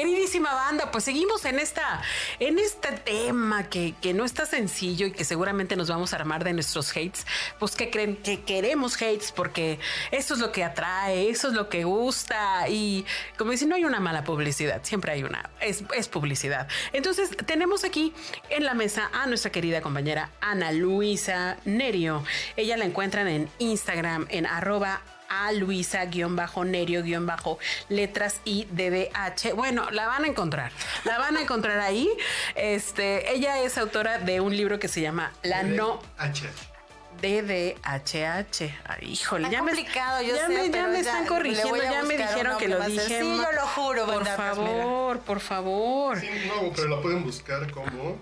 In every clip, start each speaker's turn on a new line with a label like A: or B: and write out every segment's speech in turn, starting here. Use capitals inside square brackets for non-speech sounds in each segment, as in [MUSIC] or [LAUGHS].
A: Queridísima banda, pues seguimos en esta, en este tema que, que, no está sencillo y que seguramente nos vamos a armar de nuestros hates. Pues que creen que queremos hates porque eso es lo que atrae, eso es lo que gusta. Y como dicen, no hay una mala publicidad, siempre hay una, es, es publicidad. Entonces, tenemos aquí en la mesa a nuestra querida compañera Ana Luisa Nerio. Ella la encuentran en Instagram en arroba a Luisa-Nerio-letras y DDH. Bueno, la van a encontrar. La van a encontrar ahí. Este, ella es autora de un libro que se llama La No. DDHH. Ay, híjole,
B: Está
A: ya
B: complicado,
A: me,
B: yo
A: ya
B: sé,
A: me, ya
B: pero
A: me
B: ya
A: están corrigiendo, ya me dijeron que lo dije.
B: sencillo,
A: ma-
B: lo juro,
A: Por
B: ¿verdad? Mira.
A: favor, por favor.
C: Sí, no, pero la pueden buscar como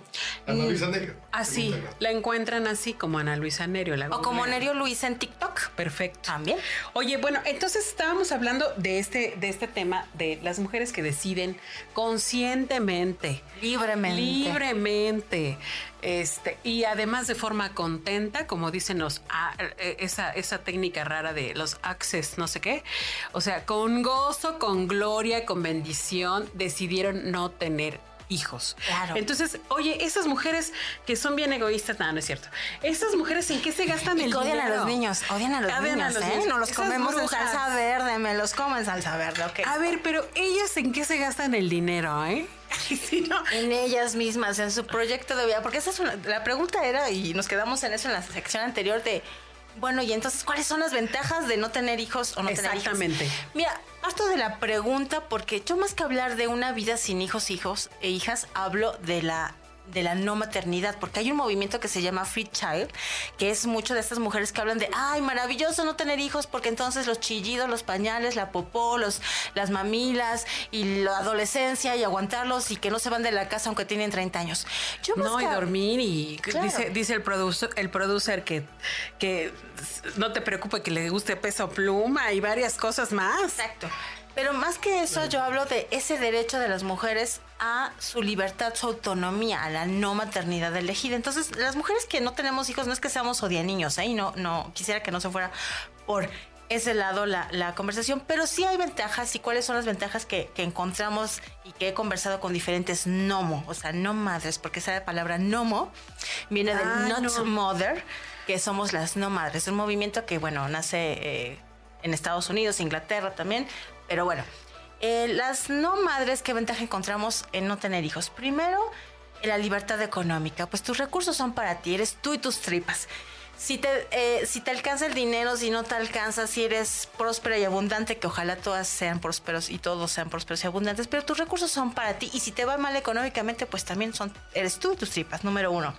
C: Ana Luisa Nerio.
A: Así, la encuentran así como Ana Luisa Nerio. La
B: O como. Nerio Luisa en TikTok.
A: Perfecto.
B: También.
A: Oye, bueno, entonces estábamos hablando de este, de este tema de las mujeres que deciden conscientemente,
B: Libremente.
A: libremente, este, y además de forma contenta, como dicen los, a- eh, esa, esa técnica rara de los access, no sé qué. O sea, con gozo, con gloria, con bendición, decidieron no tener hijos.
B: Claro.
A: Entonces, oye, esas mujeres que son bien egoístas, no, no es cierto. Esas mujeres en qué se gastan
B: Y
A: el
B: odian a
A: dinero?
B: los niños, odian a los
A: Odian a
B: niños,
A: los
B: ¿eh?
A: niños.
B: No los
A: Esas
B: comemos en salsa verde, me los como en salsa verde, ok.
A: A ver, pero ellas en qué se gastan el dinero, ¿eh? [LAUGHS] Sí, no.
B: En ellas mismas, en su proyecto de vida. Porque esa es una, la pregunta era, y nos quedamos en eso en la sección anterior de, bueno, y entonces, ¿cuáles son las ventajas de no tener hijos o no tener hijos?
A: Exactamente.
B: Mira, parto de la pregunta porque yo más que hablar de una vida sin hijos, hijos e hijas, hablo de la de la no maternidad, porque hay un movimiento que se llama Free Child, que es mucho de estas mujeres que hablan de, ay, maravilloso no tener hijos, porque entonces los chillidos, los pañales, la popó, los, las mamilas y la adolescencia y aguantarlos y que no se van de la casa aunque tienen 30 años. Yo
A: No, y dormir y
B: Claro.
A: dice, dice el producer, el producer que, que no te preocupe que le guste peso pluma y varias cosas más.
B: Exacto. Pero más que eso, yo hablo de ese derecho de las mujeres a su libertad, su autonomía, a la no maternidad elegida. Entonces, las mujeres que no tenemos hijos no es que seamos odianiños, ¿eh? Y no, no, quisiera que no se fuera por ese lado la, la conversación, pero sí hay ventajas y cuáles son las ventajas que, que encontramos y que he conversado con diferentes nomo, o sea, no madres, porque esa palabra nomo viene del
A: Ah,
B: not
A: no.
B: mother, que somos las no madres, un movimiento que, bueno, nace eh, en Estados Unidos, Inglaterra también, pero bueno, eh, las no madres, ¿qué ventaja encontramos en no tener hijos? Primero, la libertad económica, pues tus recursos son para ti, eres tú y tus tripas. Si te, eh, si te alcanza el dinero, si no te alcanza, si eres próspera y abundante, que ojalá todas sean prósperos y todos sean prósperos y abundantes, pero tus recursos son para ti y si te va mal económicamente, pues también son, eres tú y tus tripas, número uno.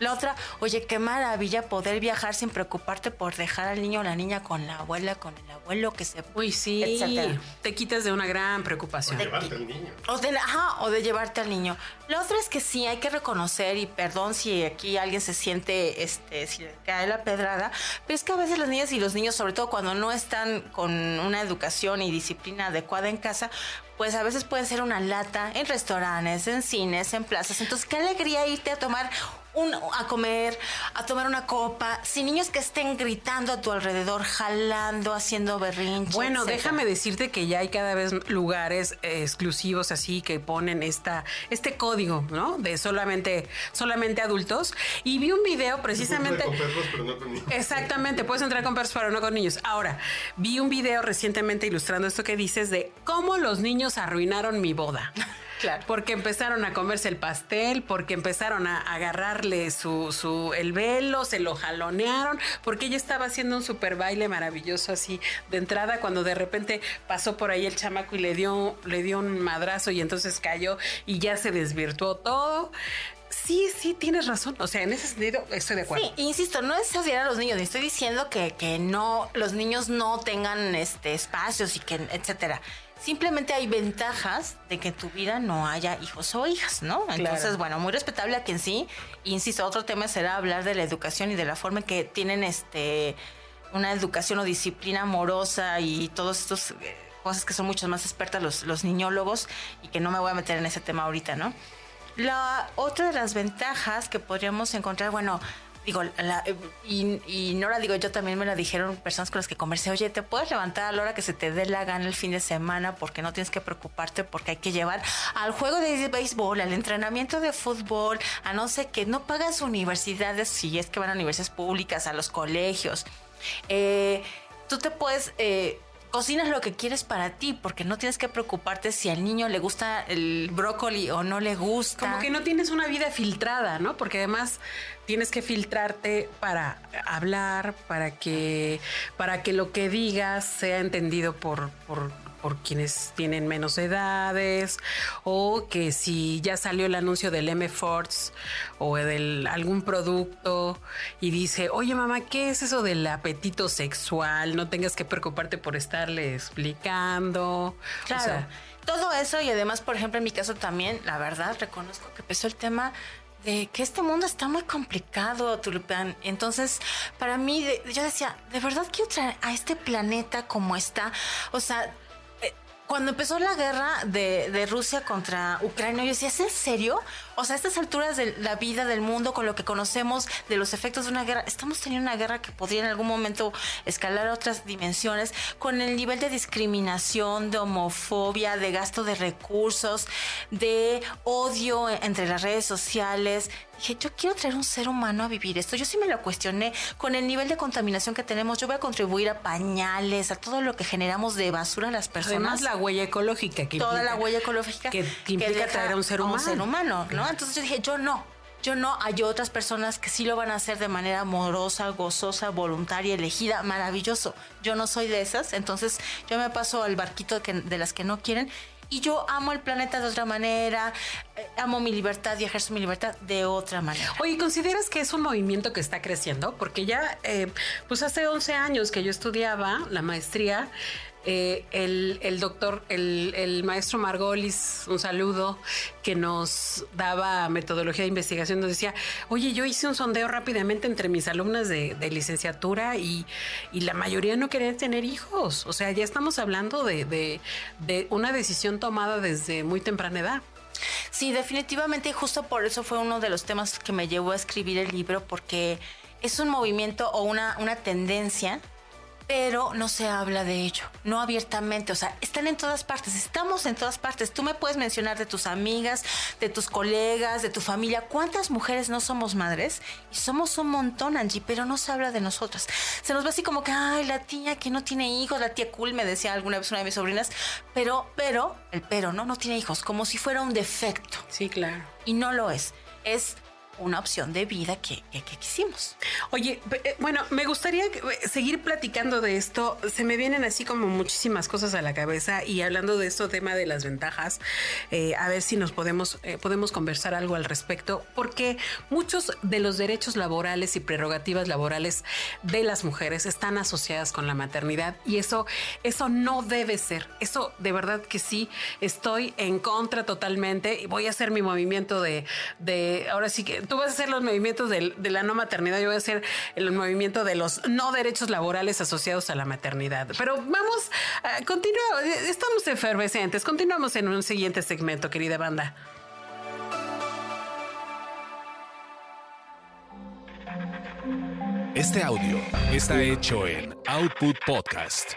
B: La otra, oye, qué maravilla poder viajar sin preocuparte por dejar al niño o la niña con la abuela, con el abuelo, que se...
A: Uy, sí.
B: Etcétera.
A: Te quitas de una gran preocupación.
C: llevarte al niño.
B: O de, ajá, o de llevarte al niño. La otra es que sí, hay que reconocer, y perdón si aquí alguien se siente, este, si le cae la pedrada, pero es que a veces las niñas y los niños, sobre todo cuando no están con una educación y disciplina adecuada en casa, pues a veces pueden ser una lata en restaurantes, en cines, en plazas. Entonces, qué alegría irte a tomar un, a comer, a tomar una copa, sin niños que estén gritando a tu alrededor, jalando, haciendo berrinche.
A: Bueno,
B: etcétera.
A: déjame decirte que ya hay cada vez lugares eh, exclusivos así que ponen esta, este código, ¿no? De solamente, solamente adultos. Y vi un video precisamente.
C: Con perros, pero no con niños.
A: Exactamente, puedes entrar con perros, pero no con niños. Ahora, vi un video recientemente ilustrando esto que dices de cómo los niños arruinaron mi boda.
B: Claro.
A: Porque empezaron a comerse el pastel, porque empezaron a agarrarle su, su el velo, se lo jalonearon, porque ella estaba haciendo un super baile maravilloso así de entrada cuando de repente pasó por ahí el chamaco y le dio, le dio un madrazo y entonces cayó y ya se desvirtuó todo. Sí, sí, tienes razón. O sea, en ese sentido estoy de acuerdo.
B: Sí, insisto, no es odiar a los niños, ni estoy diciendo que, que no, los niños no tengan este espacios y que, etcétera. Simplemente hay ventajas de que en tu vida no haya hijos o hijas, ¿no? Entonces, bueno, muy respetable a quien sí. Insisto, otro tema será hablar de la educación y de la forma en que tienen este una educación o disciplina amorosa y todos estos eh, cosas que son mucho más expertas los, los niñólogos y que no me voy a meter en ese tema ahorita, ¿no? La otra de las ventajas que podríamos encontrar, bueno, digo, y, y, no la digo yo, también me la dijeron personas con las que conversé, oye, te puedes levantar a la hora que se te dé la gana el fin de semana porque no tienes que preocuparte porque hay que llevar al juego de béisbol, al entrenamiento de fútbol, a no sé qué, no pagas universidades si es que van a universidades públicas, a los colegios. Eh, tú te puedes... Eh, cocinas lo que quieres para ti, porque no tienes que preocuparte si al niño le gusta el brócoli o no le gusta.
A: Como que no tienes una vida filtrada, ¿no? Porque además tienes que filtrarte para hablar, para que, para que lo que digas sea entendido por, por por quienes tienen menos edades o que si ya salió el anuncio del M Force o de algún producto y dice, oye mamá, ¿qué es eso del apetito sexual? No tengas que preocuparte por estarle explicando.
B: Claro. todo eso y además, por ejemplo, en mi caso también, la verdad, reconozco que empezó el tema de que este mundo está muy complicado, Tulipán. Entonces, para mí, yo decía, ¿de verdad quiero traer a este planeta como está? O sea, cuando empezó la guerra de, Rusia contra Ucrania, yo decía, ¿es en serio? O sea, a estas alturas de la vida del mundo, con lo que conocemos de los efectos de una guerra, estamos teniendo una guerra que podría en algún momento escalar a otras dimensiones, con el nivel de discriminación, de homofobia, de gasto de recursos, de odio entre las redes sociales dije, yo quiero traer un ser humano a vivir esto. Yo sí me lo cuestioné con el nivel de contaminación que tenemos. Yo voy a contribuir a pañales, a todo lo que generamos de basura a las personas.
A: Además, la huella ecológica
B: que Toda la huella ecológica
A: que, implica traer a un ser humano.
B: un ser humano, ¿no? Entonces yo dije, yo no. Yo no, hay otras personas que sí lo van a hacer de manera amorosa, gozosa, voluntaria, elegida, maravilloso. Yo no soy de esas, entonces yo me paso al barquito de las que no quieren y yo amo el planeta de otra manera, eh, amo mi libertad y ejerzo mi libertad de otra manera.
A: Oye, ¿consideras que es un movimiento que está creciendo? Porque ya, eh, pues hace 11 años que yo estudiaba la maestría, eh, el, doctor, el, maestro Margolis, un saludo, que nos daba metodología de investigación, nos decía, oye, yo hice un sondeo rápidamente entre mis alumnas de, licenciatura y, la mayoría no quería tener hijos. O sea, ya estamos hablando de, de una decisión tomada desde muy temprana edad.
B: Sí, definitivamente, y justo por eso fue uno de los temas que me llevó a escribir el libro, porque es un movimiento o una, una tendencia pero no se habla de ello, no abiertamente, o sea, están en todas partes, estamos en todas partes. Tú me puedes mencionar de tus amigas, de tus colegas, de tu familia, cuántas mujeres no somos madres y somos un montón, Angie, pero no se habla de nosotras. Se nos ve así como que, ay, la tía que no tiene hijos, la tía cool, me decía alguna vez una de mis sobrinas, pero, pero, el pero, ¿no? No tiene hijos, como si fuera un defecto.
A: Sí, claro.
B: Y no lo es. Es una opción de vida que, quisimos.
A: Oye, eh, bueno, me gustaría eh, seguir platicando de esto. Se me vienen así como muchísimas cosas a la cabeza y hablando de esto tema de las ventajas, eh, a ver si nos podemos, podemos conversar algo al respecto, porque muchos de los derechos laborales y prerrogativas laborales de las mujeres están asociadas con la maternidad y eso, eso no debe ser. Eso de verdad que sí, estoy en contra totalmente y voy a hacer mi movimiento de, de ahora sí que tú vas a hacer los movimientos de, la no maternidad, yo voy a hacer el movimiento de los no derechos laborales asociados a la maternidad. Pero vamos, a continuar, estamos efervescentes, continuamos en un siguiente segmento, querida banda.
D: Este audio está hecho en Output Podcast.